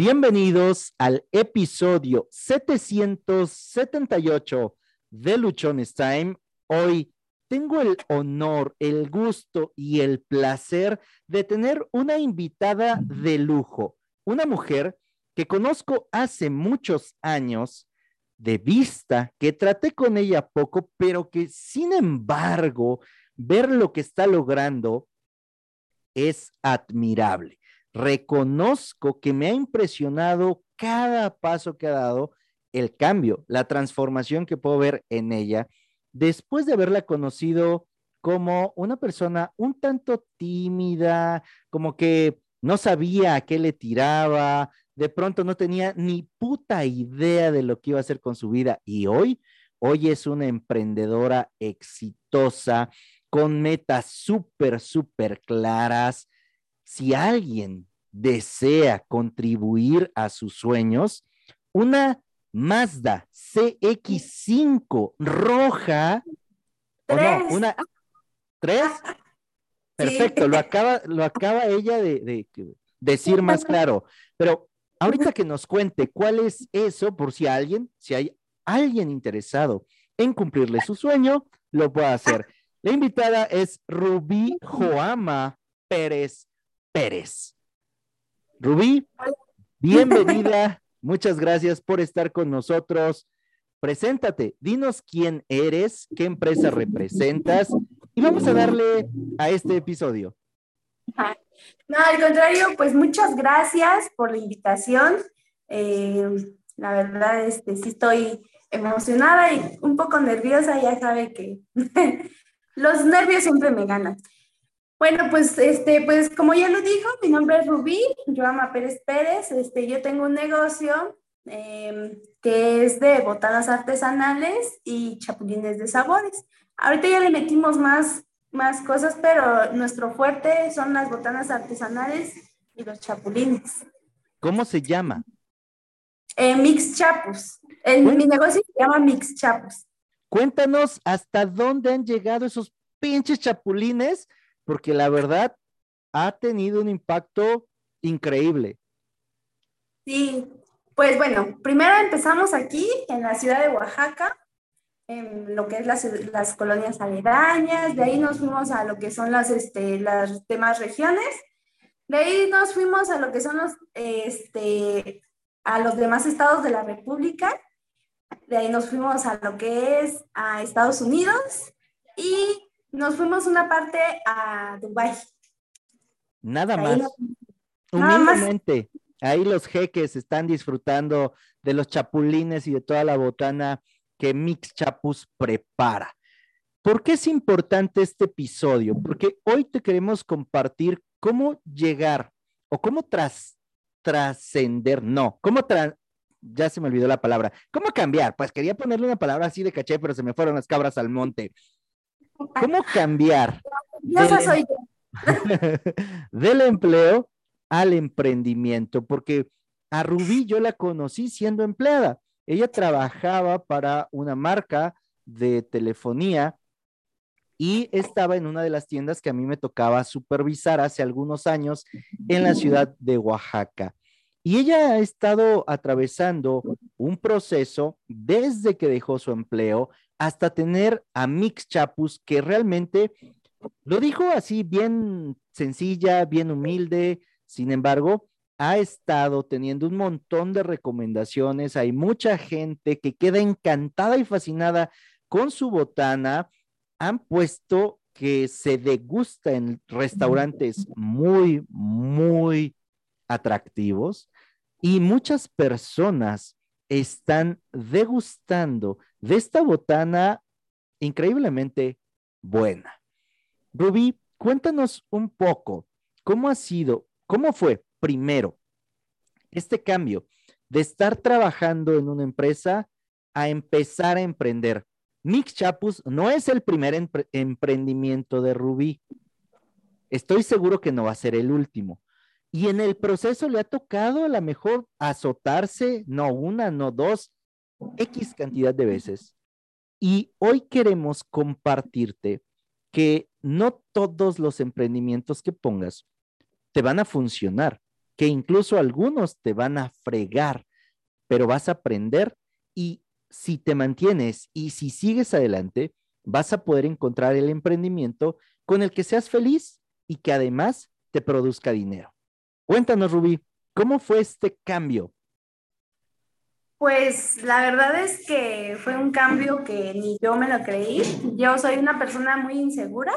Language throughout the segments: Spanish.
Bienvenidos al episodio 778 de Luchones Time. Hoy tengo el honor, el gusto y el placer de tener una invitada de lujo, una mujer que conozco hace muchos años de vista, que traté con ella poco, pero que sin embargo, ver lo que está logrando es admirable reconozco que me ha impresionado cada paso que ha dado, el cambio, la transformación que puedo ver en ella después de haberla conocido como una persona un tanto tímida, como que no sabía a qué le tiraba, de pronto no tenía ni puta idea de lo que iba a hacer con su vida y hoy, hoy es una emprendedora exitosa con metas súper, súper claras. Si alguien desea contribuir a sus sueños, una Mazda CX5 roja, o no, una tres. Perfecto, lo acaba, lo acaba ella de, decir más claro. Pero ahorita que nos cuente cuál es eso, por si alguien, si hay alguien interesado en cumplirle su sueño, lo puede hacer. La invitada es Rubí Joama Pérez Pérez. Rubí, bienvenida. Muchas gracias por estar con nosotros. Preséntate, dinos quién eres, qué empresa representas y vamos a darle a este episodio. No, al contrario, pues muchas gracias por la invitación. Eh, la verdad, este, sí estoy emocionada y un poco nerviosa, ya sabe que los nervios siempre me ganan. Bueno, pues, este, pues como ya lo dijo, mi nombre es Rubí, Joama Pérez Pérez. Este, yo tengo un negocio em, que es de botanas artesanales y chapulines de sabores. Ahorita ya le metimos más, más cosas, pero nuestro fuerte son las botanas artesanales y los chapulines. ¿Cómo se llama? Eh, Mix Chapus. mi negocio se llama Mix Chapus. Cuéntanos hasta dónde han llegado esos pinches chapulines porque la verdad ha tenido un impacto increíble. Sí, pues bueno, primero empezamos aquí en la ciudad de Oaxaca, en lo que es las, colonias aledañas, de ahí nos fuimos a lo que son las, este, las demás regiones, de ahí nos fuimos a lo que son los, este, a los demás estados de la República, de ahí nos fuimos a lo que es a Estados Unidos y nos fuimos una parte a Dubái. Nada más. Humildemente, ahí los jeques están disfrutando de los chapulines y de toda la botana que Mix Chapus prepara. ¿Por qué es importante este episodio? Porque hoy te queremos compartir cómo llegar o cómo tras, trascender, no, cómo ya se me olvidó la palabra, cómo cambiar, pues quería ponerle una palabra así de caché, pero se me fueron las cabras al monte. ¿Cómo cambiar? Em- del, empleo al emprendimiento, porque a Rubí yo la conocí siendo empleada. Ella trabajaba para una marca de telefonía y estaba en una de las tiendas que a mí me tocaba supervisar hace algunos años en la ciudad de Oaxaca. Y ella ha estado atravesando un proceso desde que dejó su empleo hasta tener a Mix Chapus, que realmente lo dijo así bien sencilla, bien humilde, sin embargo, ha estado teniendo un montón de recomendaciones, hay mucha gente que queda encantada y fascinada con su botana, han puesto que se degusta en restaurantes muy, muy atractivos y muchas personas están degustando de esta botana increíblemente buena. Rubí, cuéntanos un poco cómo ha sido, cómo fue primero este cambio de estar trabajando en una empresa a empezar a emprender. Mix Chapus no es el primer emprendimiento de Rubí. Estoy seguro que no va a ser el último. Y en el proceso le ha tocado a lo mejor azotarse, no una, no dos, X cantidad de veces. Y hoy queremos compartirte que no todos los emprendimientos que pongas te van a funcionar. que incluso algunos te van a fregar, pero vas a aprender y si te mantienes y si sigues adelante, vas a poder encontrar el emprendimiento con el que seas feliz y que además te produzca dinero. Cuéntanos, Rubí, ¿cómo fue este cambio? Pues la verdad es que fue un cambio que ni yo me lo creí. Yo soy una persona muy insegura.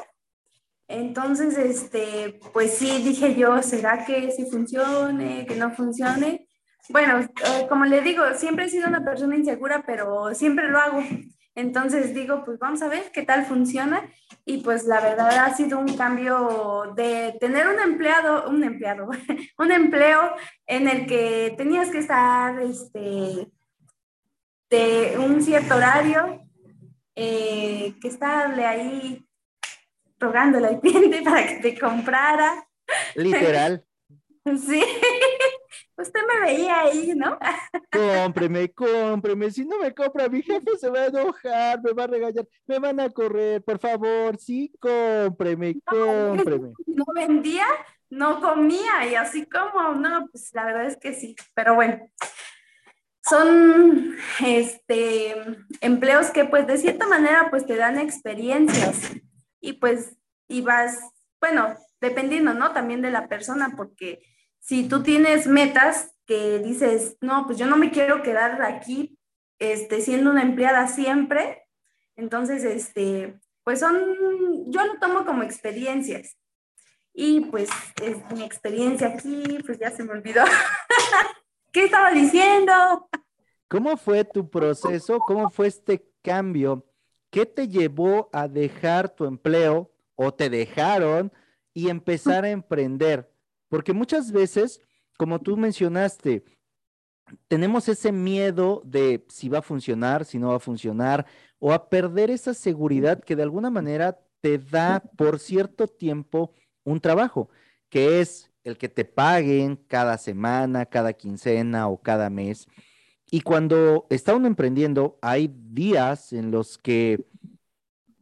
Entonces, este, pues sí, dije yo, ¿será que sí funcione, que no funcione? Bueno, eh, como le digo, siempre he sido una persona insegura, pero siempre lo hago. Entonces digo, pues vamos a ver qué tal funciona. Y pues la verdad ha sido un cambio de tener un empleado, un empleado, un empleo en el que tenías que estar este, de un cierto horario, eh, que estarle ahí rogándole al cliente para que te comprara. Literal. Sí, usted me veía ahí, ¿no? Cómpreme, cómpreme. Si no me compra, mi jefe se va a enojar, me va a regañar, me van a correr. Por favor, sí, cómpreme, cómpreme. No vendía, no comía y así como, no, pues la verdad es que sí. Pero bueno, son este, empleos que pues de cierta manera pues te dan experiencias y pues y vas, bueno, dependiendo, ¿no? También de la persona, porque si tú tienes metas que dices, no, pues yo no me quiero quedar aquí este, siendo una empleada siempre, entonces, este, pues son, yo lo tomo como experiencias. Y pues es mi experiencia aquí, pues ya se me olvidó. ¿Qué estaba diciendo? ¿Cómo fue tu proceso? ¿Cómo fue este cambio? ¿Qué te llevó a dejar tu empleo o te dejaron y empezar a emprender? Porque muchas veces, como tú mencionaste, tenemos ese miedo de si va a funcionar, si no va a funcionar, o a perder esa seguridad que de alguna manera te da por cierto tiempo un trabajo, que es el que te paguen cada semana, cada quincena o cada mes. Y cuando está uno emprendiendo, hay días en los que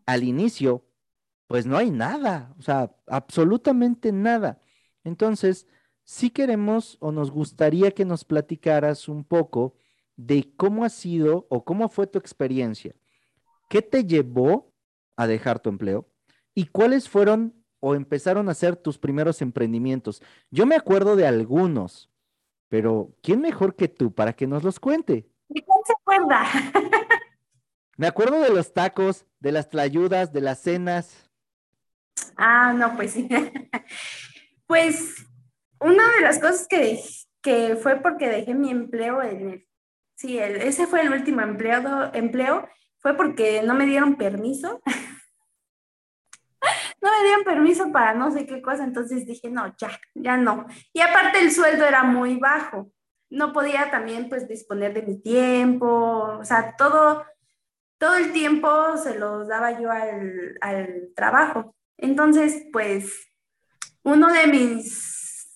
al inicio, pues no hay nada, o sea, absolutamente nada. Entonces, si queremos o nos gustaría que nos platicaras un poco de cómo ha sido o cómo fue tu experiencia. ¿Qué te llevó a dejar tu empleo? ¿Y cuáles fueron o empezaron a ser tus primeros emprendimientos? Yo me acuerdo de algunos, pero ¿quién mejor que tú para que nos los cuente? ¿Y quién se acuerda? me acuerdo de los tacos, de las tlayudas, de las cenas. Ah, no, pues sí. Pues una de las cosas que, que fue porque dejé mi empleo en el, sí, ese fue el último empleado, empleo, fue porque no me dieron permiso. no me dieron permiso para no sé qué cosa, entonces dije, no, ya, ya no. Y aparte el sueldo era muy bajo. No podía también pues disponer de mi tiempo, o sea, todo, todo el tiempo se los daba yo al, al trabajo. Entonces, pues uno de mis,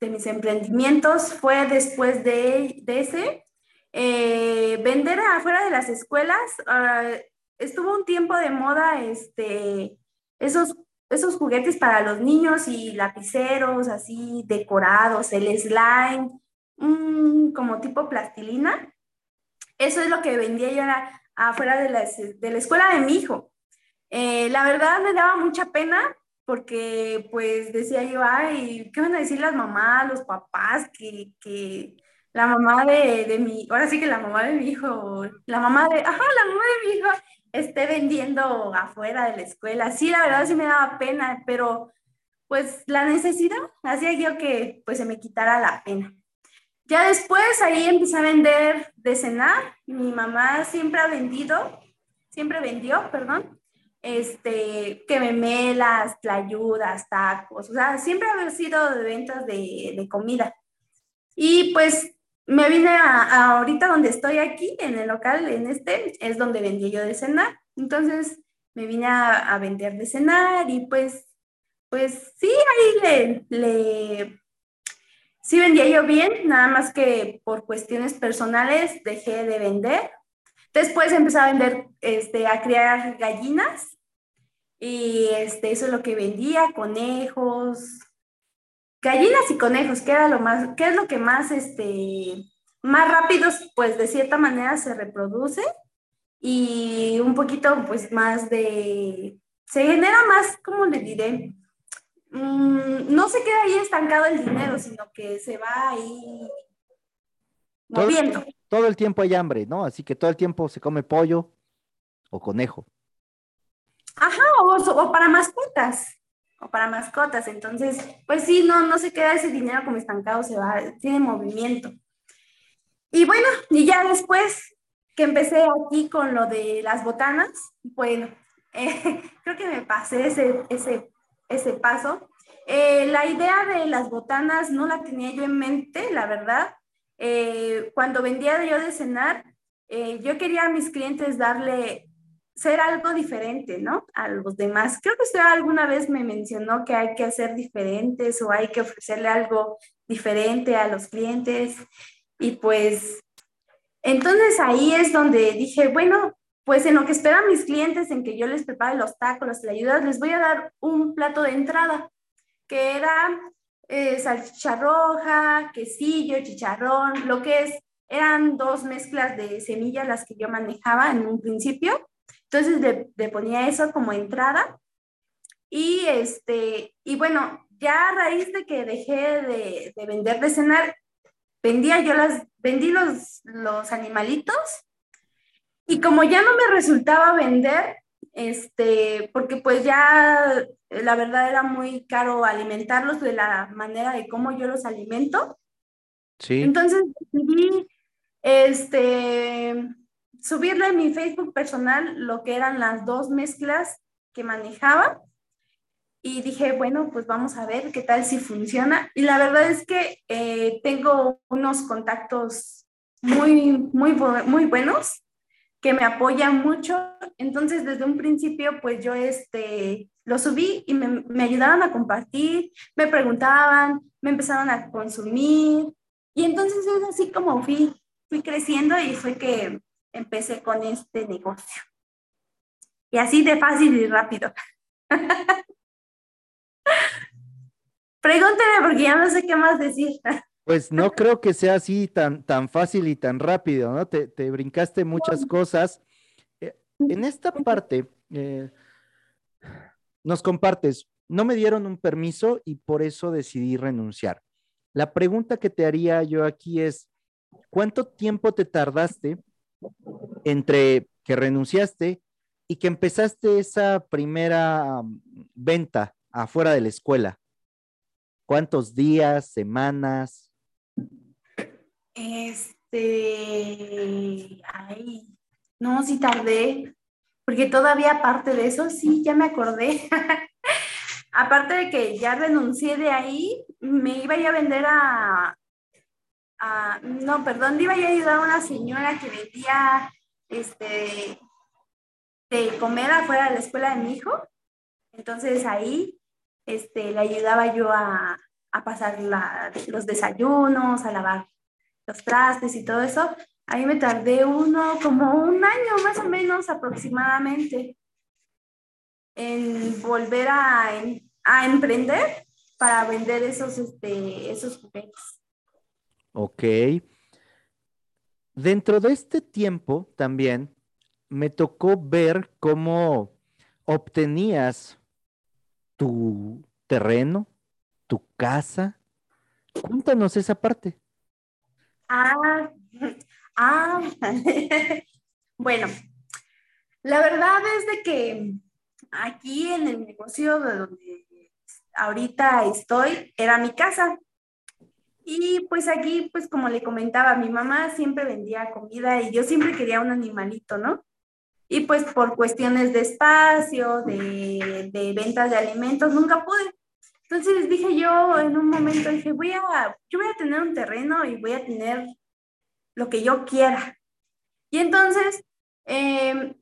de mis emprendimientos fue después de, ese, eh, vender afuera de las escuelas. Ah, estuvo un tiempo de moda este, esos, esos juguetes para los niños y lapiceros así decorados, el slime, como tipo plastilina. Eso es lo que vendía yo afuera de la, de la escuela de mi hijo. Eh, la verdad me daba mucha pena porque pues decía yo, ay, ¿qué van a decir las mamás, los papás? Que, que la mamá de, de, mi, ahora sí que la mamá de mi hijo, la mamá de, ajá, la mamá de mi hijo esté vendiendo afuera de la escuela. Sí, la verdad sí me daba pena, pero pues la necesidad hacía yo que pues se me quitara la pena. Ya después ahí empecé a vender de cenar. Mi mamá siempre ha vendido, siempre vendió, perdón, este, que memelas, tlayudas, tacos, o sea, siempre haber sido de ventas de, de comida. Y pues me vine a, ahorita donde estoy aquí, en el local, en este, es donde vendí yo de cenar. Entonces me vine a, a vender de cenar y pues, pues sí, ahí le, le, sí vendía yo bien, nada más que por cuestiones personales dejé de vender Después empecé a vender, este, a criar gallinas y este, eso es lo que vendía, conejos, gallinas y conejos, que era lo más, qué es lo que más, este, más rápidos, pues de cierta manera se reproduce y un poquito, pues más de, se genera más, ¿cómo le diré? Mm, no se queda ahí estancado el dinero, sino que se va ahí moviendo. Todo, el tiempo hay hambre, ¿no? Así que todo el tiempo se come pollo o conejo. Ajá, o, o para mascotas o para mascotas. Entonces, pues sí, no, no se queda ese dinero como estancado, se va, tiene movimiento. Y bueno, y ya después que empecé aquí con lo de las botanas, bueno, eh, creo que me pasé ese, ese, ese paso. Eh, la idea de las botanas no la tenía yo en mente, la verdad. Eh, cuando vendía yo de cenar, yo quería a mis clientes darle ser algo diferente, ¿no? A los demás. Creo que usted alguna vez me mencionó que hay que hacer diferentes o hay que ofrecerle algo diferente a los clientes. Y pues, entonces ahí es donde dije, bueno, pues en lo que esperan mis clientes, en que yo les prepare los tacos, las ayudas, les voy a dar un plato de entrada, que era eh, salchicha roja, quesillo, chicharrón, lo que es, eran dos mezclas de semillas las que yo manejaba en un principio entonces le, ponía eso como entrada. Y, este, y bueno, ya a raíz de que dejé de, vender de cenar, vendía yo las, vendí los, los animalitos y como ya no me resultaba vender, este, porque pues ya la verdad era muy caro alimentarlos de la manera de cómo yo los alimento. Sí. Entonces decidí, este, subirle en mi Facebook personal lo que eran las dos mezclas que manejaba y dije, bueno, pues vamos a ver qué tal si funciona. Y la verdad es que eh, tengo unos contactos muy, muy, muy buenos que me apoyan mucho. Entonces, desde un principio, pues yo este, lo subí y me, me ayudaron a compartir, me preguntaban, me empezaron a consumir. Y entonces es así como fui, fui creciendo y fue que empecé con este negocio. Y así de fácil y rápido. Pregúnteme porque ya no sé qué más decir. Pues no creo que sea así tan, tan fácil y tan rápido, ¿no? Te, brincaste muchas cosas. Eh, en esta parte, eh, nos compartes, no me dieron un permiso y por eso decidí renunciar. La pregunta que te haría yo aquí es, ¿cuánto tiempo te tardaste entre que renunciaste y que empezaste esa primera um, venta afuera de la escuela? ¿Cuántos días, semanas? Este, ay, no, sí tardé, porque todavía aparte de eso, sí, ya me acordé. aparte de que ya renuncié de ahí, me iba a a vender a, no, perdón, iba a ayudar a una señora que vendía este, de comer afuera de la escuela de mi hijo. Entonces ahí este, le ayudaba yo a, pasar los desayunos, a lavar los trastes y todo eso. Ahí me tardé uno, como un año más o menos aproximadamente, en volver a, a emprender para vender esos, este, esos juguetes. Ok. Dentro de este tiempo también me tocó ver cómo obtenías tu terreno, tu casa. Cuéntanos esa parte. Ah, ah. bueno, la verdad es de que aquí en el negocio de donde ahorita estoy era mi casa. Y pues aquí, pues como le comentaba, mi mamá siempre vendía comida y yo siempre quería un animalito, ¿no? Y pues por cuestiones de espacio, de, de ventas de alimentos, nunca pude. Entonces dije yo en un momento, dije, voy a, yo voy a tener un terreno y voy a tener lo que yo quiera. Y entonces em,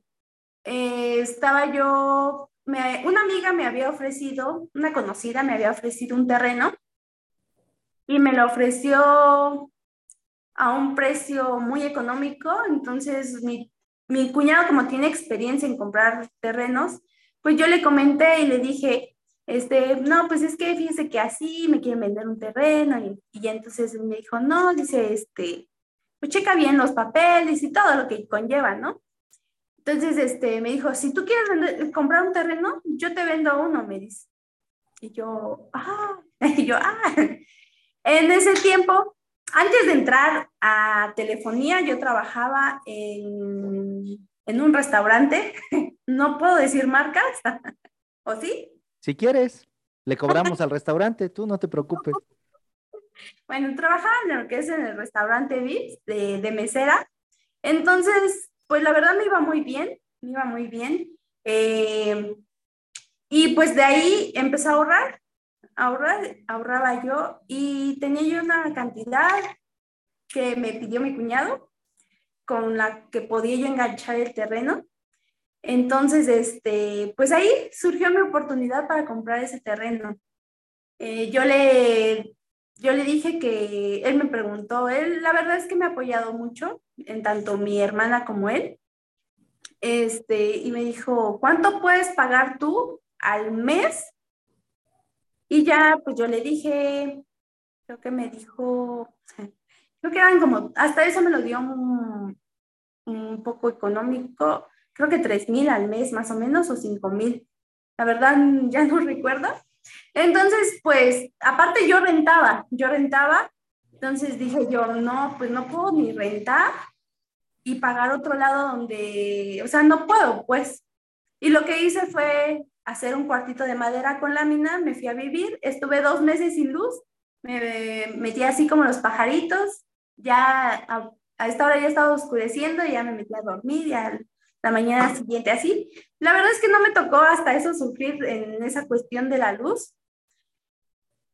eh, estaba yo, una amiga me había ofrecido, una conocida me había ofrecido un terreno y me lo ofreció a un precio muy económico. Entonces, mi, mi cuñado, como tiene experiencia en comprar terrenos, pues yo le comenté y le dije, este, no, pues es que fíjese que así me quieren vender un terreno y, y entonces me dijo, no, dice, este, pues checa bien los papeles y todo lo que conlleva, ¿no? Entonces, este, me dijo, si tú quieres comprar un terreno, yo te vendo uno, me dice. Y yo, ah, y yo, ah. En ese tiempo, antes de entrar a telefonía, yo trabajaba en, en un restaurante. No puedo decir marcas, ¿o sí? Si quieres, le cobramos al restaurante, tú no te preocupes. Bueno, trabajaba en lo que es en el restaurante Vips de, de mesera. Entonces, pues la verdad me iba muy bien, me iba muy bien. Eh, y pues de ahí empecé a ahorrar, ahorraba yo y tenía yo una cantidad que me pidió mi cuñado con la que podía yo enganchar el terreno. Entonces, este, pues ahí surgió mi oportunidad para comprar ese terreno. Eh, yo, le, yo le dije que él me preguntó, él la verdad es que me ha apoyado mucho, en tanto mi hermana como él, este, y me dijo, ¿cuánto puedes pagar tú al mes? Y ya, pues yo le dije, creo que me dijo, creo que eran como, hasta eso me lo dio un, un poco económico, creo que tres mil al mes más o menos o cinco mil. La verdad ya no recuerdo. Entonces, pues, aparte yo rentaba, yo rentaba, entonces dije yo, no, pues no puedo ni rentar y pagar otro lado donde, o sea, no puedo, pues. Y lo que hice fue hacer un cuartito de madera con lámina, me fui a vivir, estuve dos meses sin luz, me metí así como los pajaritos, ya a, a esta hora ya estaba oscureciendo y ya me metí a dormir y al la mañana siguiente, así. La verdad es que no me tocó hasta eso sufrir en esa cuestión de la luz,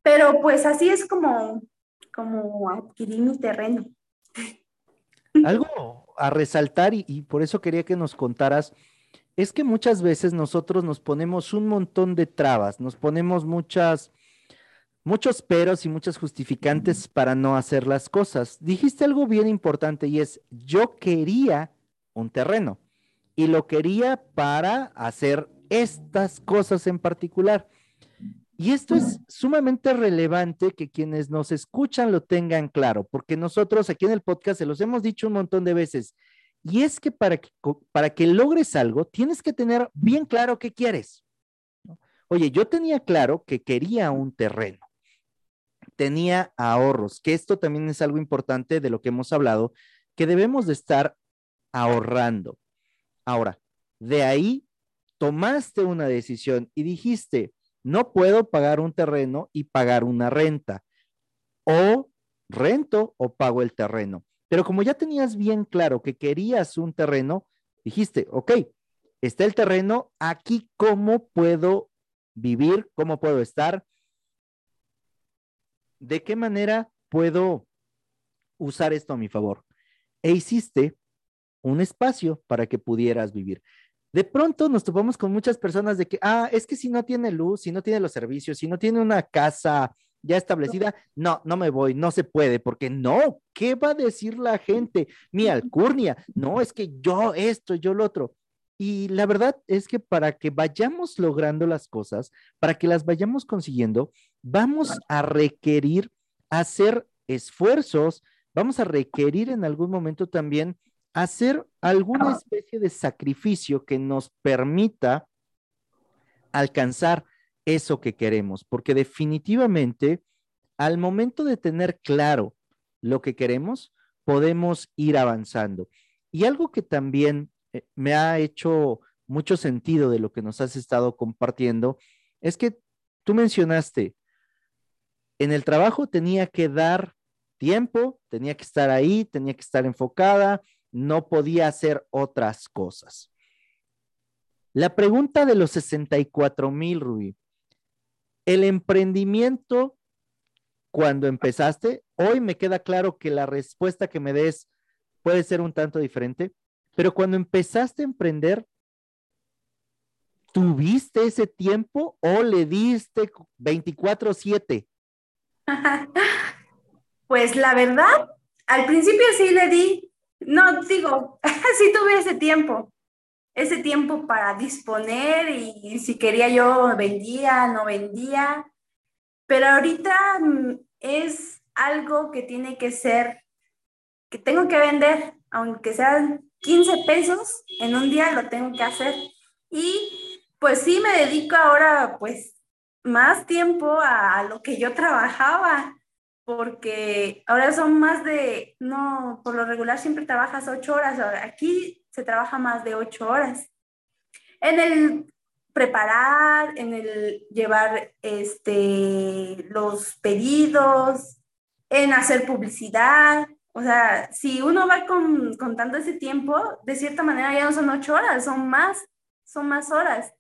pero pues así es como, como adquirí mi terreno. Algo a resaltar y por eso quería que nos contaras, es que muchas veces nosotros nos ponemos un montón de trabas, nos ponemos muchas, muchos peros y muchas justificantes para no hacer las cosas. Dijiste algo bien importante y es, yo quería un terreno y lo quería para hacer estas cosas en particular. Y esto es sumamente relevante que quienes nos escuchan lo tengan claro, porque nosotros aquí en el podcast se los hemos dicho un montón de veces. Y es que para que, para que logres algo, tienes que tener bien claro qué quieres. Oye, yo tenía claro que quería un terreno, tenía ahorros, que esto también es algo importante de lo que hemos hablado, que debemos de estar ahorrando. Ahora, de ahí tomaste una decisión y dijiste, no puedo pagar un terreno y pagar una renta. O rento o pago el terreno. Pero como ya tenías bien claro que querías un terreno, dijiste, ok, está el terreno, aquí cómo puedo vivir, cómo puedo estar, de qué manera puedo usar esto a mi favor. E hiciste un espacio para que pudieras vivir. De pronto nos topamos con muchas personas de que, ah, es que si no tiene luz, si no tiene los servicios, si no tiene una casa ya establecida, no, no me voy, no se puede, porque no, ¿qué va a decir la gente? Mi alcurnia, no, es que yo esto, yo lo otro. Y la verdad es que para que vayamos logrando las cosas, para que las vayamos consiguiendo, vamos a requerir hacer esfuerzos, vamos a requerir en algún momento también hacer alguna especie de sacrificio que nos permita alcanzar eso que queremos, porque definitivamente al momento de tener claro lo que queremos, podemos ir avanzando. Y algo que también eh, me ha hecho mucho sentido de lo que nos has estado compartiendo es que tú mencionaste, en el trabajo tenía que dar tiempo, tenía que estar ahí, tenía que estar enfocada, no podía hacer otras cosas. La pregunta de los 64 mil, Rubí. El emprendimiento, cuando empezaste, hoy me queda claro que la respuesta que me des puede ser un tanto diferente, pero cuando empezaste a emprender, ¿tuviste ese tiempo o le diste 24/7? Pues la verdad, al principio sí le di no, digo, sí tuve ese tiempo. Ese tiempo para disponer y si quería yo vendía, no vendía. Pero ahorita mm, es algo que tiene que ser, que tengo que vender, aunque sean 15 pesos en un día, lo tengo que hacer. Y pues sí, me dedico ahora pues más tiempo a, lo que yo trabajaba, porque ahora son más de, no, por lo regular siempre trabajas ocho horas, aquí se trabaja más de ocho horas. En el preparar, en el llevar este, los pedidos, en hacer publicidad. O sea, si uno va contando ese tiempo, de cierta manera ya no son ocho horas, son más, son más horas.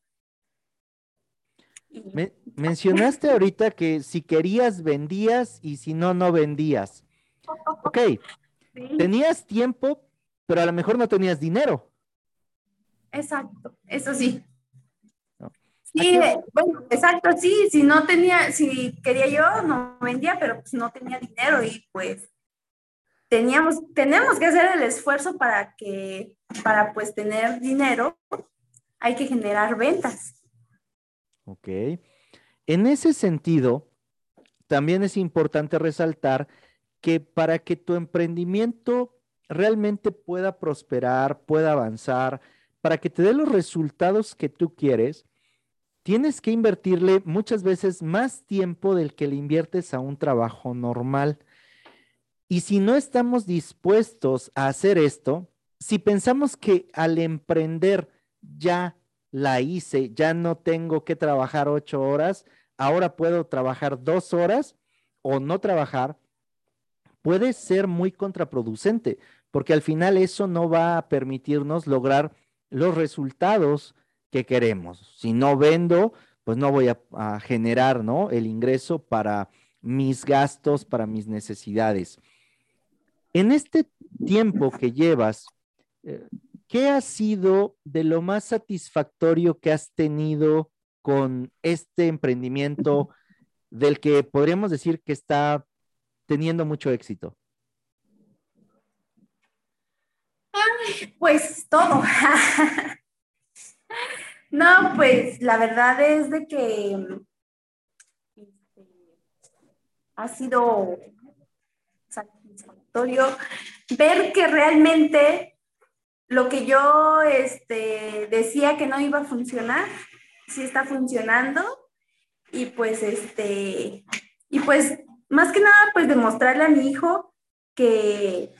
mencionaste ahorita que si querías vendías y si no, no vendías. Ok, tenías tiempo, pero a lo mejor no tenías dinero. Exacto, eso sí. Sí, bueno, exacto, sí, si no tenía, si quería yo, no vendía, pero pues no tenía dinero y pues teníamos, tenemos que hacer el esfuerzo para que, para pues tener dinero, hay que generar ventas. Ok. En ese sentido, también es importante resaltar que para que tu emprendimiento realmente pueda prosperar, pueda avanzar, para que te dé los resultados que tú quieres, tienes que invertirle muchas veces más tiempo del que le inviertes a un trabajo normal. Y si no estamos dispuestos a hacer esto, si pensamos que al emprender ya la hice, ya no tengo que trabajar ocho horas, ahora puedo trabajar dos horas o no trabajar, puede ser muy contraproducente, porque al final eso no va a permitirnos lograr los resultados que queremos. Si no vendo, pues no voy a, generar, ¿no? El ingreso para mis gastos, para mis necesidades. En este tiempo que llevas, eh, ¿qué ha sido de lo más satisfactorio que has tenido con este emprendimiento del que podríamos decir que está teniendo mucho éxito? Pues todo. No, pues la verdad es de que este, ha sido satisfactorio ver que realmente lo que yo este, decía que no iba a funcionar, sí está funcionando. Y pues, este, y pues, más que nada, pues demostrarle a mi hijo que,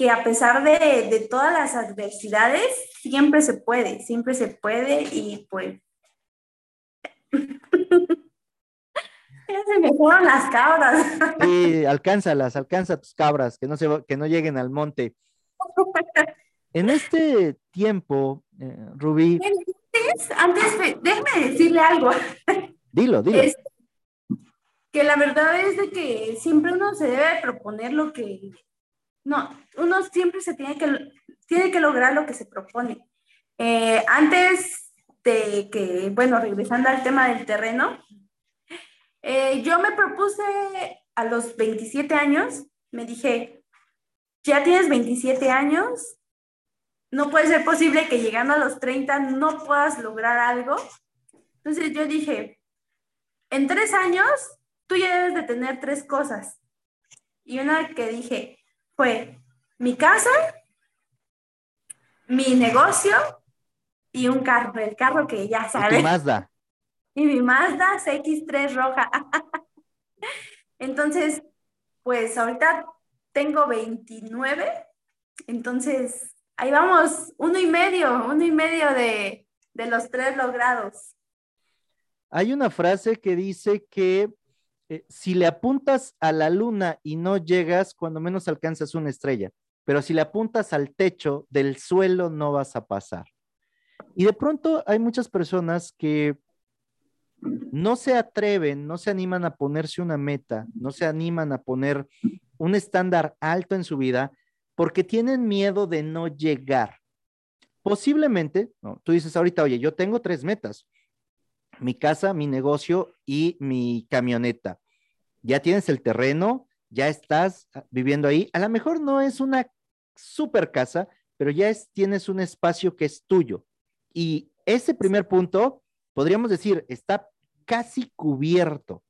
que a pesar de, de todas las adversidades, siempre se puede, siempre se puede y pues... se me fueron las cabras. sí, alcánzalas, alcanza tus cabras, que no, se, que no lleguen al monte. En este tiempo, eh, Rubí... Antes, antes, déjeme decirle algo. Dilo, dilo. que la verdad es de que siempre uno se debe proponer lo que no, uno siempre se tiene que, tiene que lograr lo que se propone. Eh, antes de que, bueno, regresando al tema del terreno, eh, yo me propuse a los 27 años, me dije, ya tienes 27 años, no puede ser posible que llegando a los 30 no puedas lograr algo. Entonces yo dije, en tres años tú ya debes de tener tres cosas. Y una que dije, fue mi casa, mi negocio y un carro, el carro que ya sabes. Y Mazda. Y mi Mazda CX3 roja. entonces, pues ahorita tengo 29, entonces ahí vamos, uno y medio, uno y medio de, de los tres logrados. Hay una frase que dice que eh, si le apuntas a la luna y no llegas, cuando menos alcanzas una estrella, pero si le apuntas al techo del suelo no vas a pasar. Y de pronto hay muchas personas que no se atreven, no se animan a ponerse una meta, no se animan a poner un estándar alto en su vida porque tienen miedo de no llegar. Posiblemente, tú dices ahorita, oye, yo tengo tres metas mi casa, mi negocio y mi camioneta. Ya tienes el terreno, ya estás ah, viviendo ahí. A lo mejor no es una super casa, pero ya tienes un espacio que es tuyo, Y ese primer punto, podríamos decir, está casi cubierto.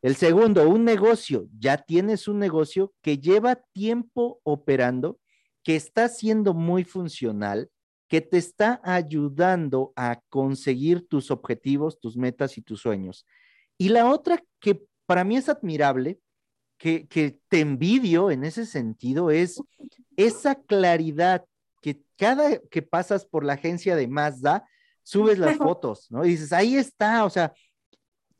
El segundo, un negocio. Ya tienes un negocio que lleva tiempo operando, que está siendo muy funcional, que te está ayudando a conseguir tus objetivos, tus metas y tus sueños. Y la otra que para mí es admirable, que, que te envidio en ese sentido, es esa claridad que cada que pasas por la agencia de Mazda, subes las fotos, ¿no? Y dices, ahí está, o sea,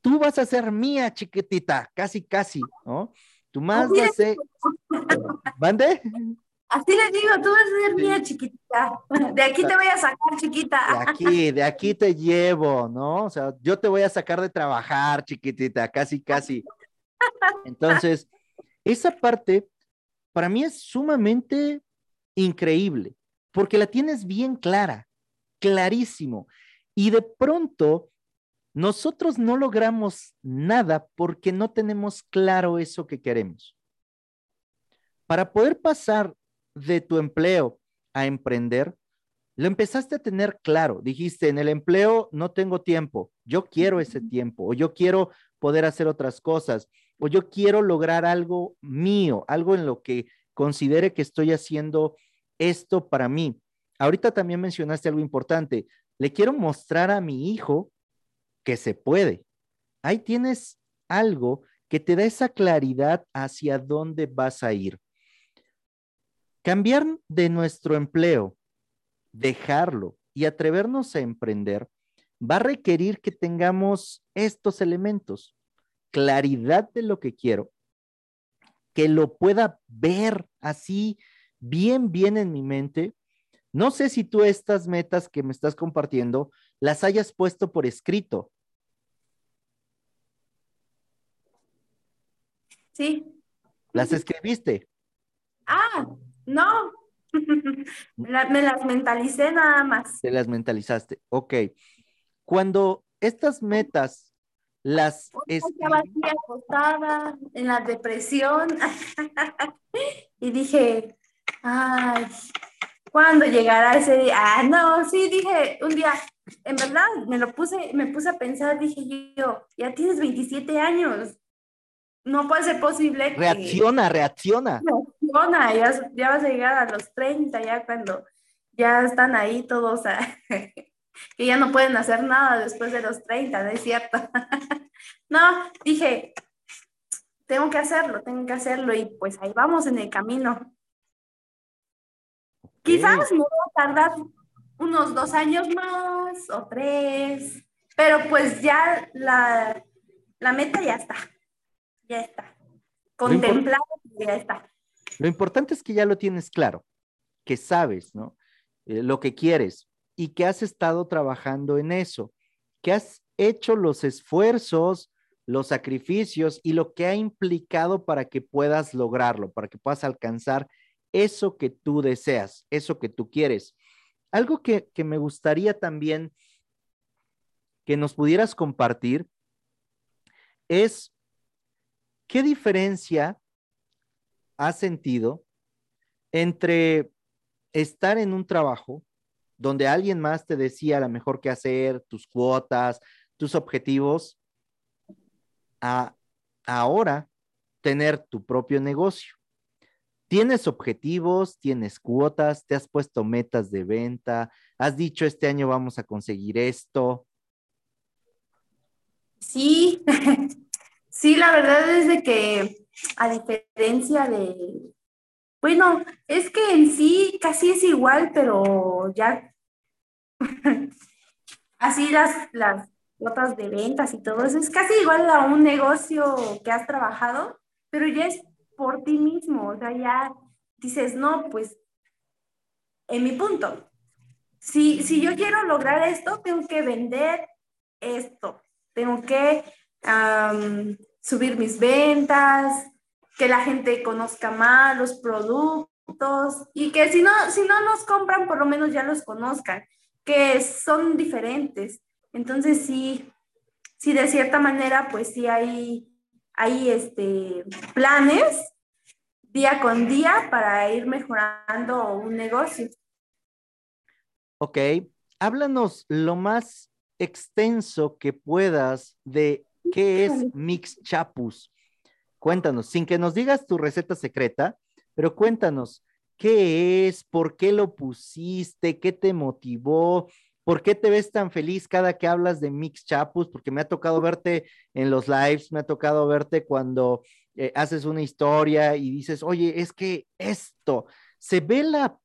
tú vas a ser mía, chiquitita, casi, casi, ¿no? Tu Mazda se... ¿Mande? Así le digo, tú vas a ser mía, chiquitita. De aquí te voy a sacar, chiquita. De aquí, de aquí te llevo, ¿no? O sea, yo te voy a sacar de trabajar, chiquitita, casi, casi. Entonces, esa parte para mí es sumamente increíble, porque la tienes bien clara, clarísimo. Y de pronto, nosotros no logramos nada porque no tenemos claro eso que queremos. Para poder pasar de tu empleo a emprender, lo empezaste a tener claro. Dijiste, en el empleo no tengo tiempo, yo quiero ese tiempo, o yo quiero poder hacer otras cosas, o yo quiero lograr algo mío, algo en lo que considere que estoy haciendo esto para mí. Ahorita también mencionaste algo importante. Le quiero mostrar a mi hijo que se puede. Ahí tienes algo que te da esa claridad hacia dónde vas a ir. Cambiar de nuestro empleo, dejarlo y atrevernos a emprender va a requerir que tengamos estos elementos. Claridad de lo que quiero, que lo pueda ver así bien, bien en mi mente. No sé si tú estas metas que me estás compartiendo las hayas puesto por escrito. Sí. ¿Las escribiste? Ah, no. me las mentalicé nada más. Te las mentalizaste. Ok. Cuando estas metas las estaba así acostada en la depresión y dije, ay, ¿cuándo llegará ese día? Ah, no, sí, dije un día, en verdad, me lo puse, me puse a pensar, dije yo, ya tienes 27 años, no puede ser posible Reacciona, reacciona. Reacciona, ya, ya vas a llegar a los 30, ya cuando ya están ahí todos, que ya no pueden hacer nada después de los 30, ¿no es cierto? no, dije, tengo que hacerlo, tengo que hacerlo y pues ahí vamos en el camino. Quizás me va a tardar unos dos años más o tres, pero pues ya la, la meta ya está, ya está. Contemplado, ya está. Lo importante es que ya lo tienes claro, que sabes, ¿no? Eh, lo que quieres, y que has estado trabajando en eso, que has hecho los esfuerzos, los sacrificios y lo que ha implicado para que puedas lograrlo, para que puedas alcanzar eso que tú deseas, eso que tú quieres. Algo que, que me gustaría también que nos pudieras compartir es qué diferencia has sentido entre estar en un trabajo donde alguien más te decía a lo mejor qué hacer, tus cuotas, tus objetivos, a ahora tener tu propio negocio. Tienes objetivos, tienes cuotas, te has puesto metas de venta, has dicho este año vamos a conseguir esto. Sí, sí, la verdad es de que a diferencia de, bueno, es que en sí casi es igual, pero ya Así las, las de ventas y todo eso es casi igual a un negocio que has trabajado, pero ya es por ti mismo, o sea, ya dices, no, pues, en mi punto, si, si yo quiero lograr esto, tengo que vender esto, tengo que subir mis ventas, que la gente conozca más los productos y que si no, si no nos compran, por lo menos ya los conozcan que son diferentes. Entonces sí, sí de cierta manera, pues sí hay, hay este, planes día con día para ir mejorando un negocio. Ok, háblanos lo más extenso que puedas de qué es Mix Chapus. Cuéntanos, sin que nos digas tu receta secreta, pero cuéntanos, ¿qué es? ¿Por qué lo pusiste? ¿Qué te motivó? ¿Por qué te ves tan feliz cada que hablas de Mix Chapus? Porque me ha tocado verte en los lives, me ha tocado verte cuando eh, haces una historia y dices, oye, es que esto, se ve la,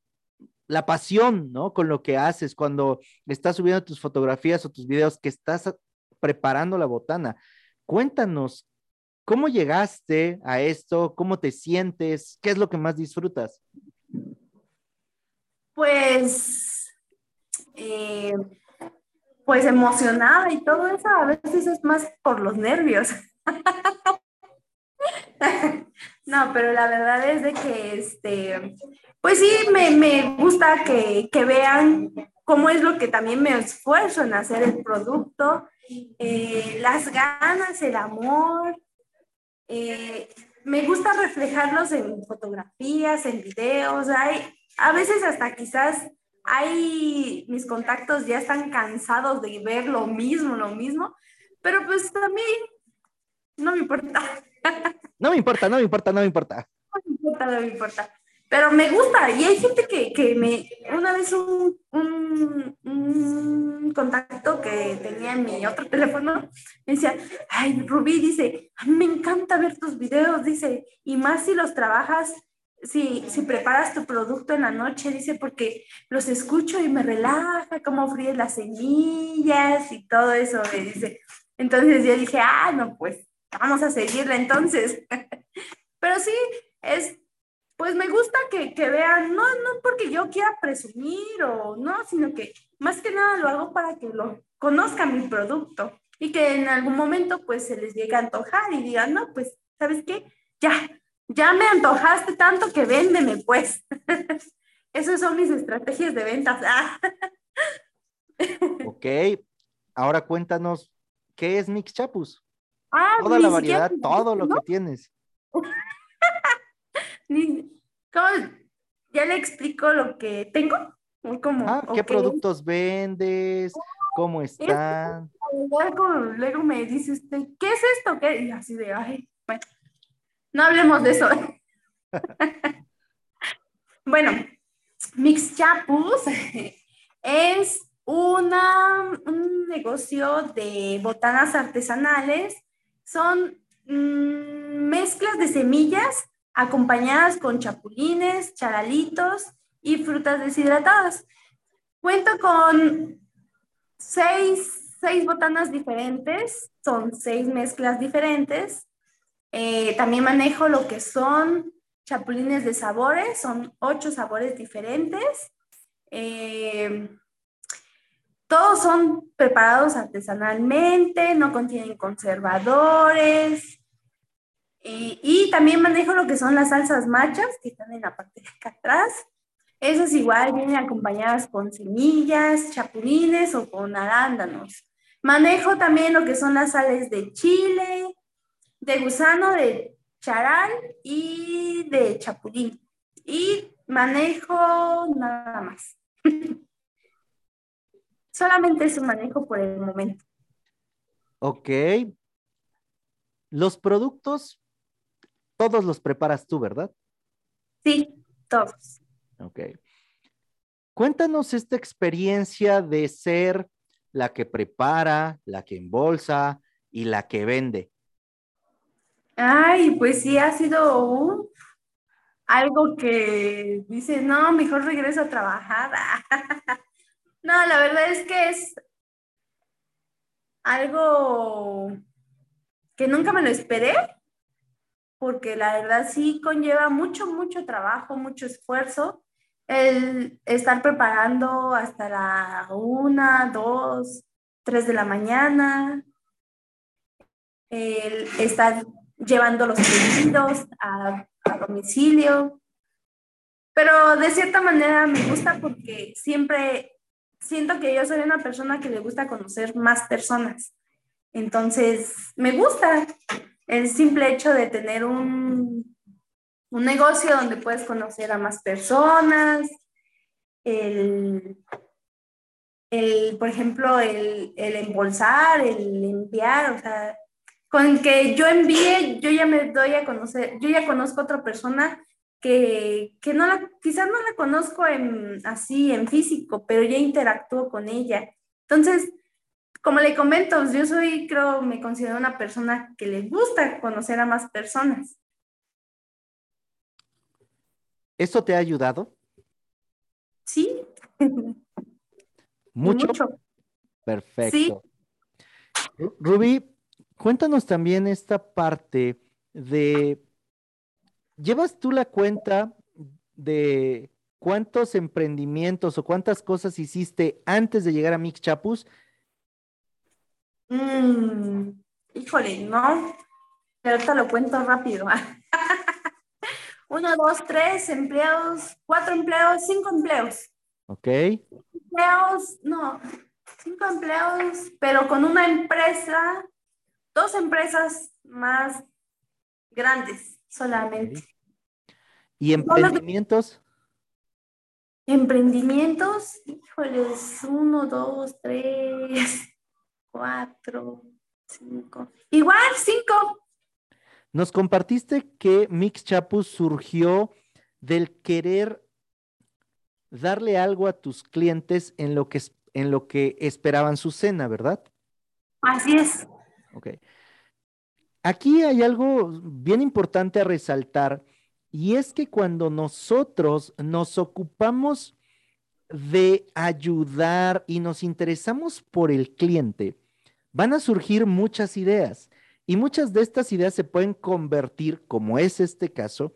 la pasión, ¿no? Con lo que haces cuando estás subiendo tus fotografías o tus videos, que estás preparando la botana. Cuéntanos, ¿cómo llegaste a esto? ¿Cómo te sientes? ¿Qué es lo que más disfrutas? Pues, eh, pues emocionada y todo eso, a veces es más por los nervios. no, pero la verdad es de que, este, pues sí, me, gusta que, vean cómo es lo que también me esfuerzo en hacer el producto, eh, las ganas, el amor. Eh, me gusta reflejarlos en fotografías, en videos. Hay, a veces hasta quizás hay, mis contactos ya están cansados de ver lo mismo, lo mismo, pero pues también no me importa. No me importa, no me importa, no me importa. No me importa, no me importa. Pero me gusta y hay gente que, que me, una vez un, un, un, contacto que tenía en mi otro teléfono, me decía, ay, Rubí, dice, me encanta ver tus videos, dice, y más si los trabajas, si, si preparas tu producto en la noche, dice, porque los escucho y me relaja, cómo fríes las semillas y todo eso, me dice. Entonces yo dije, ah, no, pues vamos a seguirla entonces. Pero sí, es, pues me gusta que, que, vean, no, no porque yo quiera presumir o no, sino que más que nada lo hago para que lo conozcan mi producto y que en algún momento pues se les llegue a antojar y digan, no, pues, ¿sabes qué? Ya, ya me antojaste tanto que véndeme pues. Esas son mis estrategias de ventas. ok, ahora cuéntanos, ¿qué es Mix Chapus? Ah, Toda la variedad, todo lo que tienes. ¿Ya le explico lo que tengo? Como, ah, ¿Qué productos vendes? ¿Cómo están? luego me dice usted, ¿qué es esto? ¿Qué? Y así de, ay, bueno, no hablemos de eso. bueno, Mix Chapus es una, un negocio de botanas artesanales son mm, mezclas de semillas acompañadas con chapulines, charalitos y frutas deshidratadas. Cuento con seis, botanas diferentes, son seis mezclas diferentes. Eh, también manejo lo que son chapulines de sabores, son ocho sabores diferentes. Eh, todos son preparados artesanalmente, no contienen conservadores. Y, también manejo lo que son las salsas machas, que están en la parte de acá atrás. Esas igual vienen acompañadas con semillas, chapulines o con arándanos. Manejo también lo que son las sales de chile, de gusano, de charal y de chapulín. Y manejo nada más. Solamente su manejo por el momento. Ok. Los productos, todos los preparas tú, ¿verdad? Sí, todos. Ok. Cuéntanos esta experiencia de ser la que prepara, la que embolsa y la que vende. Ay, pues sí, ha sido algo que dice, no, mejor regreso a trabajar. No, la verdad es que es algo que nunca me lo esperé, porque la verdad sí conlleva mucho, mucho trabajo, mucho esfuerzo el estar preparando hasta la una, dos, tres de la mañana, el estar llevando los pedidos a, a domicilio. Pero de cierta manera me gusta porque siempre siento que yo soy una persona que le gusta conocer más personas. Entonces, me gusta el simple hecho de tener un, un negocio donde puedes conocer a más personas, el, el por ejemplo, el, el embolsar, el enviar, o sea, con que yo envíe, yo ya me doy a conocer, yo ya conozco a otra persona que, que no la, quizás no la conozco en, así en físico, pero ya interactúo con ella. Entonces, como le comento, yo soy, creo, me considero una persona que le gusta conocer a más personas. ¿Esto te ha ayudado? Sí. ¿Mucho? Perfecto. Sí. Rubí, cuéntanos también esta parte de, ¿llevas tú la cuenta de cuántos emprendimientos o cuántas cosas hiciste antes de llegar a Mix Chapus? Mm, híjole, no, pero ahorita lo cuento rápido. Uno, dos, tres empleados, cuatro empleos, cinco empleos. Ok. Empleos, no, cinco empleos, pero con una empresa, dos empresas más grandes solamente. ¿Y emprendimientos? Emprendimientos, híjoles, uno, dos, tres, cuatro, cinco. Igual, cinco. Nos compartiste que Mix Chapus surgió del querer darle algo a tus clientes en lo que, en lo que esperaban su cena, ¿verdad? Así es. Ok. Aquí hay algo bien importante a resaltar y es que cuando nosotros nos ocupamos de ayudar y nos interesamos por el cliente, van a surgir muchas ideas y muchas de estas ideas se pueden convertir, como es este caso,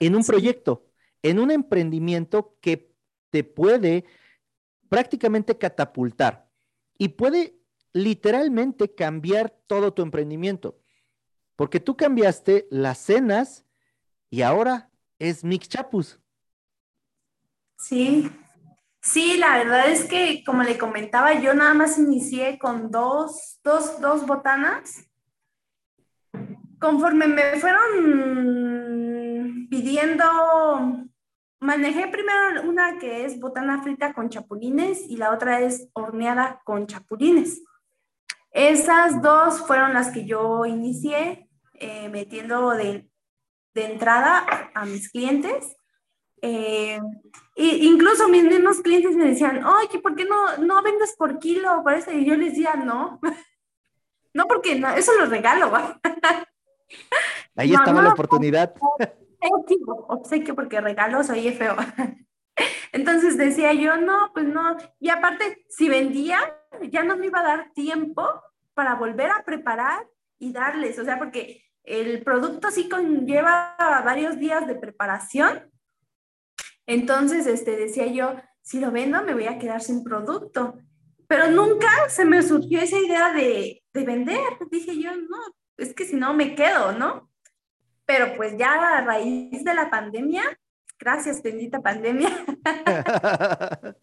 en un proyecto, en un emprendimiento que te puede prácticamente catapultar y puede literalmente cambiar todo tu emprendimiento. Porque tú cambiaste las cenas y ahora es Mix Chapus. Sí, sí, la verdad es que como le comentaba, yo nada más inicié con dos, dos, dos botanas. Conforme me fueron pidiendo, manejé primero una que es botana frita con chapulines y la otra es horneada con chapulines. Esas dos fueron las que yo inicié eh, metiendo de, de entrada a mis clientes. Eh, incluso mis mismos clientes me decían, oye, ¿por qué no, no vendes por kilo? Parece, y yo les decía, no, no, porque no, eso lo regalo. Ahí estaba la oportunidad. Obsequio, porque regalo soy feo. Entonces decía yo, no, pues no. Y aparte, si vendía, ya no me iba a dar tiempo para volver a preparar y darles. O sea, porque el producto sí conlleva varios días de preparación. Entonces, este, decía yo, si lo vendo me voy a quedar sin producto. Pero nunca se me surgió esa idea de, de vender. Dije yo, no, es que si no me quedo, ¿no? Pero pues ya a raíz de la pandemia, gracias bendita pandemia,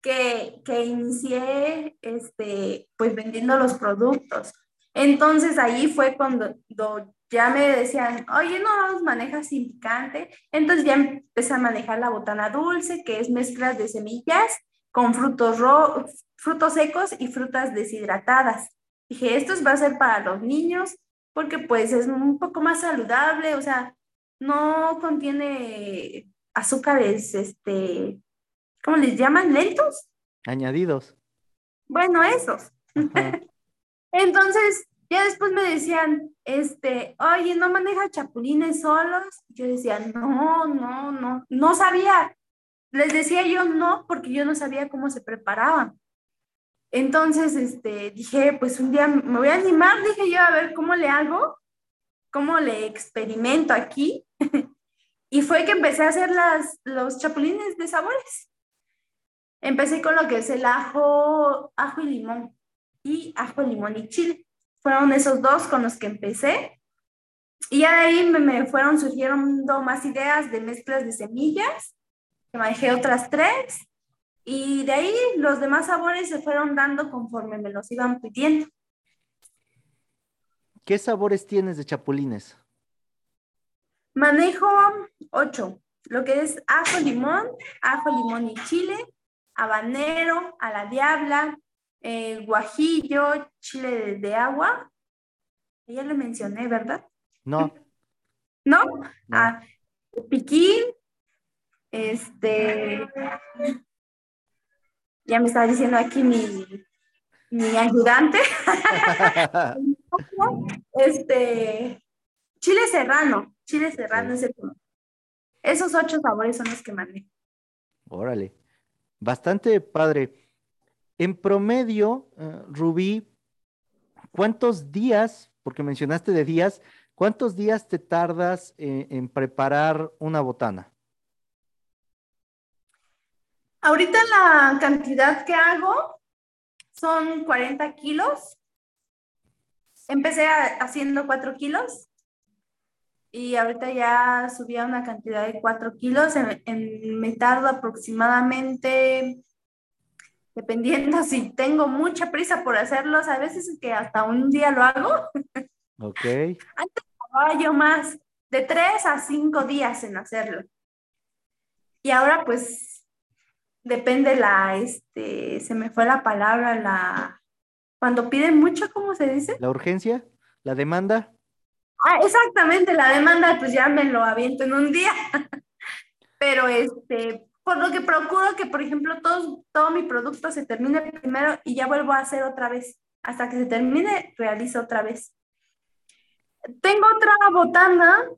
que, que inicié este, pues vendiendo los productos. Entonces ahí fue cuando ya me decían, oye, no manejas sin picante. Entonces ya empecé a manejar la botana dulce, que es mezclas de semillas con frutos, frutos secos y frutas deshidratadas. Dije, esto va a ser para los niños porque pues es un poco más saludable, o sea, no contiene azúcares, este, ¿cómo les llaman? ¿Lentos? Añadidos. Bueno, esos. Entonces, ya después me decían, este, oye, ¿no maneja chapulines solos? Yo decía, no, no, no, no sabía. Les decía yo no, porque yo no sabía cómo se preparaban. Entonces, este, dije, pues un día me voy a animar, dije yo, a ver cómo le hago, cómo le experimento aquí. y fue que empecé a hacer las, los chapulines de sabores. Empecé con lo que es el ajo, ajo y limón y ajo, limón y chile. Fueron esos dos con los que empecé. Y ya de ahí me, fueron surgiendo más ideas de mezclas de semillas, que manejé otras tres. Y de ahí los demás sabores se fueron dando conforme me los iban pidiendo. ¿Qué sabores tienes de chapulines? Manejo ocho, lo que es ajo, limón, ajo, limón y chile, habanero, a la diabla, eh, guajillo, chile de, agua. Ya lo mencioné, ¿verdad? No. ¿No? Ah, piquín, este, ya me estaba diciendo aquí mi, mi ayudante. este, chile serrano, chile serrano es el Esos ocho sabores son los que mandé. Órale, bastante padre. En promedio, uh, Rubí, ¿cuántos días, porque mencionaste de días, cuántos días te tardas eh, en preparar una botana? Ahorita la cantidad que hago son 40 kilos. Empecé haciendo 4 kilos y ahorita ya subí a una cantidad de 4 kilos. En, me tardo aproximadamente, dependiendo si tengo mucha prisa por hacerlos, a veces es que hasta un día lo hago. Ok. Antes trabajaba yo más, de 3 a 5 días en hacerlo. Y ahora pues depende la, este, se me fue la palabra, la, cuando piden mucho, ¿cómo se dice? La urgencia, la demanda. Ah, exactamente, la demanda, pues ya me lo aviento en un día. Pero este, por lo que procuro que, por ejemplo, todo, todo mi producto se termine primero y ya vuelvo a hacer otra vez. Hasta que se termine, realizo otra vez. Tengo otra botana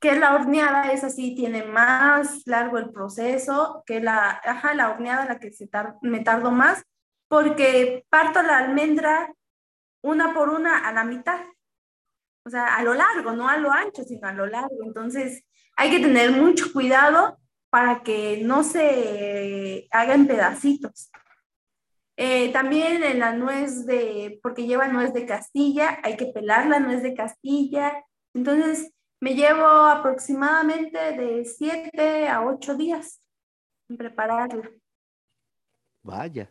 que la horneada, es así, tiene más largo el proceso que la, ajá, la horneada, la que se me tardo más, porque parto la almendra una por una a la mitad. O sea, a lo largo, no a lo ancho, sino a lo largo. Entonces, hay que tener mucho cuidado para que no se hagan pedacitos. Eh, también en la nuez de, porque lleva nuez de Castilla, hay que pelar la nuez de Castilla. Entonces, me llevo aproximadamente de 7 a 8 días en prepararla. Vaya.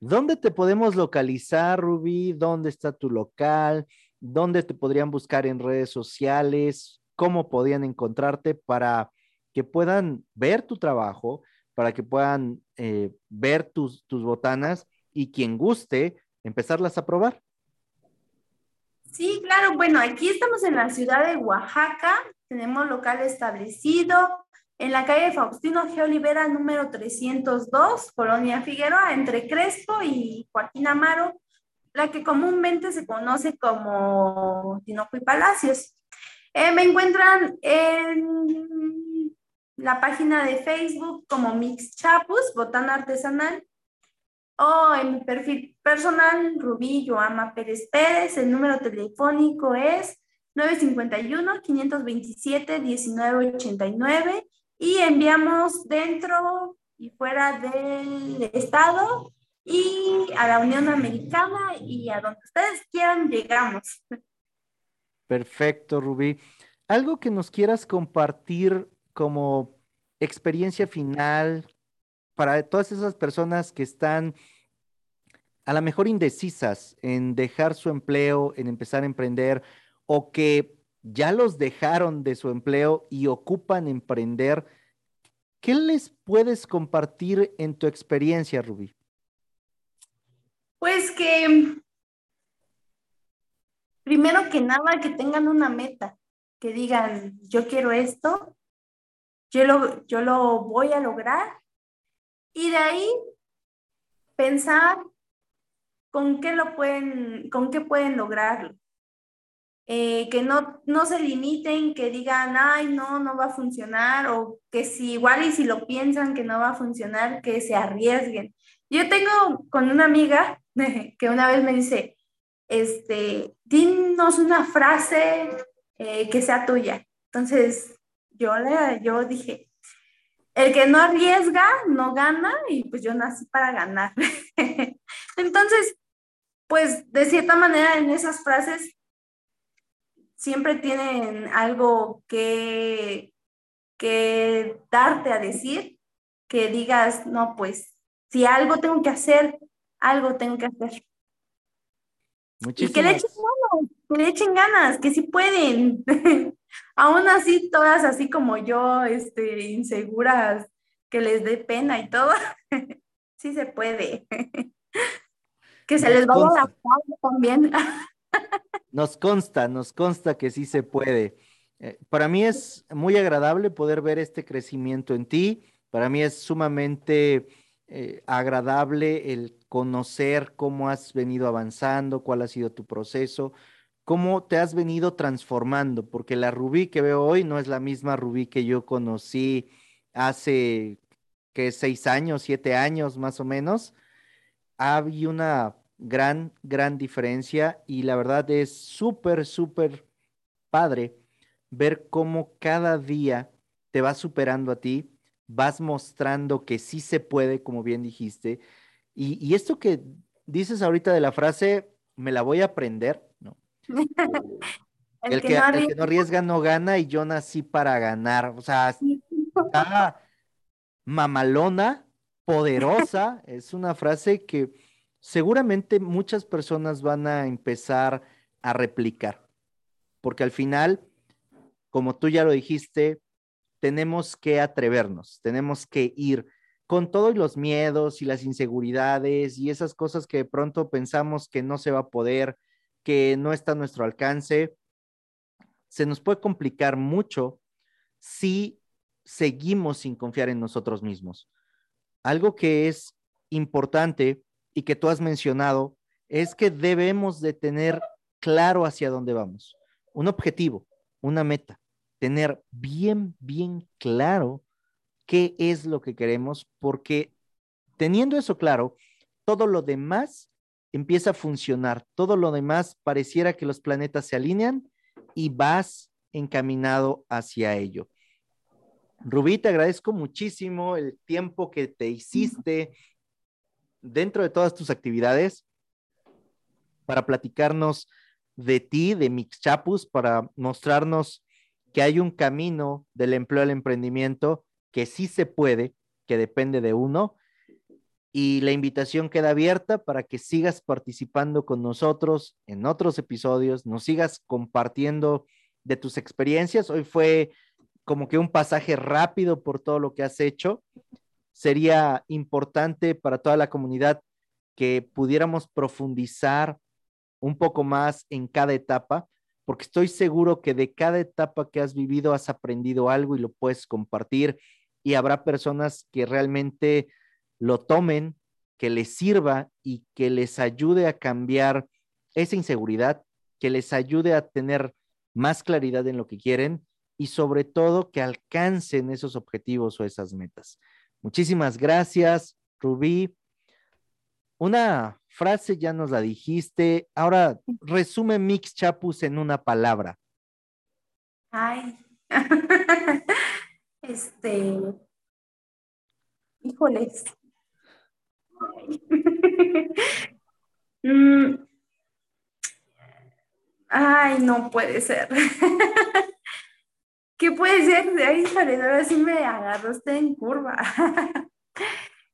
¿Dónde te podemos localizar, Rubí? ¿Dónde está tu local? ¿Dónde te podrían buscar en redes sociales? ¿Cómo podían encontrarte para que puedan ver tu trabajo, para que puedan eh, ver tus, tus botanas y quien guste empezarlas a probar? Sí, claro. Bueno, aquí estamos en la ciudad de Oaxaca. Tenemos local establecido en la calle Faustino G. Olivera, número 302, Colonia Figueroa, entre Crespo y Joaquín Amaro la que comúnmente se conoce como Tinoco y Palacios. Eh, me encuentran en la página de Facebook como Mix Chapus, botana artesanal, o en mi perfil personal, Rubí Yoama Pérez Pérez. El número telefónico es 951-527-1989 y enviamos dentro y fuera del estado y a la Unión Americana y a donde ustedes quieran llegamos. Perfecto, Rubí. ¿Algo que nos quieras compartir como experiencia final para todas esas personas que están a lo mejor indecisas en dejar su empleo, en empezar a emprender o que ya los dejaron de su empleo y ocupan emprender? ¿Qué les puedes compartir en tu experiencia, Rubí? Pues que primero que nada que tengan una meta, que digan, yo quiero esto, yo lo, yo lo voy a lograr. Y de ahí pensar con qué lo pueden, con qué pueden lograrlo. Eh, que no, no se limiten, que digan, ay, no, no va a funcionar, o que si igual y si lo piensan que no va a funcionar, que se arriesguen. Yo tengo con una amiga que una vez me dice, este, dinos una frase eh, que sea tuya. Entonces, yo, le, yo dije, el que no arriesga, no gana, y pues yo nací para ganar. Entonces, pues de cierta manera en esas frases siempre tienen algo que, que darte a decir, que digas, no, pues si algo tengo que hacer, algo tengo que hacer. Y que le echen ganas, que le echen ganas, que sí pueden. Aún así, todas así como yo, este, inseguras, que les dé pena y todo. sí se puede. que se les vaya la también. nos consta, nos consta que sí se puede. Eh, para mí es muy agradable poder ver este crecimiento en ti. Para mí es sumamente eh, agradable el conocer cómo has venido avanzando, cuál ha sido tu proceso, cómo te has venido transformando, porque la Rubí que veo hoy no es la misma Rubí que yo conocí hace que seis años, siete años más o menos. Hay una gran, gran diferencia y la verdad es súper, súper padre ver cómo cada día te vas superando a ti, vas mostrando que sí se puede, como bien dijiste. Y, esto que dices ahorita de la frase, me la voy a aprender, ¿no? el, que, no arriesga no gana y yo nací para ganar. O sea, está mamalona, poderosa, es una frase que seguramente muchas personas van a empezar a replicar, porque al final como tú ya lo dijiste, tenemos que atrevernos, tenemos que ir con todos los miedos y las inseguridades y esas cosas que de pronto pensamos que no se va a poder, que no está a nuestro alcance. Se nos puede complicar mucho si seguimos sin confiar en nosotros mismos. Algo que es importante y que tú has mencionado es que debemos de tener claro hacia dónde vamos, un objetivo, una meta tener bien, bien claro qué es lo que queremos, porque teniendo eso claro, todo lo demás empieza a funcionar, todo lo demás pareciera que los planetas se alinean y vas encaminado hacia ello. Rubí, te agradezco muchísimo el tiempo que te hiciste dentro de todas tus actividades para platicarnos de ti, de Mix Chapus, para mostrarnos que hay un camino del empleo al emprendimiento que sí se puede, que depende de uno. Y la invitación queda abierta para que sigas participando con nosotros en otros episodios, nos sigas compartiendo de tus experiencias. Hoy fue como que un pasaje rápido por todo lo que has hecho. Sería importante para toda la comunidad que pudiéramos profundizar un poco más en cada etapa porque estoy seguro que de cada etapa que has vivido has aprendido algo y lo puedes compartir y habrá personas que realmente lo tomen, que les sirva y que les ayude a cambiar esa inseguridad, que les ayude a tener más claridad en lo que quieren y sobre todo que alcancen esos objetivos o esas metas. Muchísimas gracias, Rubí. Una frase ya nos la dijiste. Ahora resume Mix Chapus en una palabra. Ay. este. Híjoles. Mm. Ay, no puede ser. ¿Qué puede ser? Ay, ahora sí me agarraste en curva.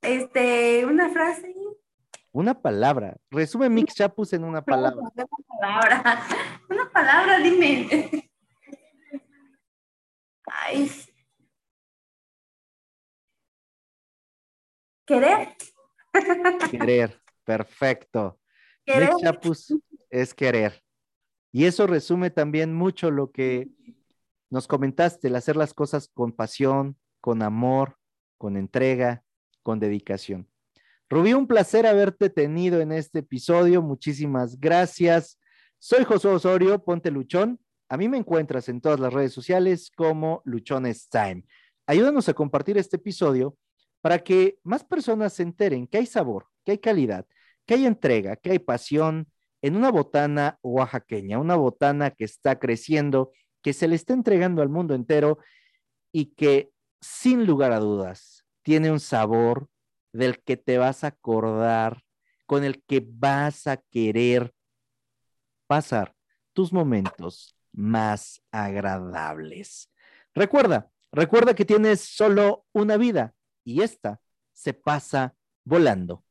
Este, una frase. Una palabra. Resume Mix Chapus en una palabra. Una palabra. Una palabra, dime. Ay. ¿Querer? Querer, perfecto. Chapus es querer. Y eso resume también mucho lo que nos comentaste, el hacer las cosas con pasión, con amor, con entrega, con dedicación. Rubí, un placer haberte tenido en este episodio. Muchísimas gracias. Soy José Osorio, ponte luchón. A mí me encuentras en todas las redes sociales como Luchones Time. Ayúdanos a compartir este episodio para que más personas se enteren que hay sabor, que hay calidad, que hay entrega, que hay pasión en una botana oaxaqueña, una botana que está creciendo, que se le está entregando al mundo entero y que sin lugar a dudas tiene un sabor del que te vas a acordar, con el que vas a querer pasar tus momentos más agradables. Recuerda, recuerda que tienes solo una vida y esta se pasa volando.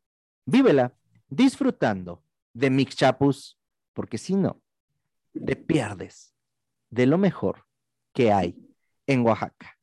Vívela disfrutando de Mix Chapus, porque si no, te pierdes de lo mejor que hay en Oaxaca.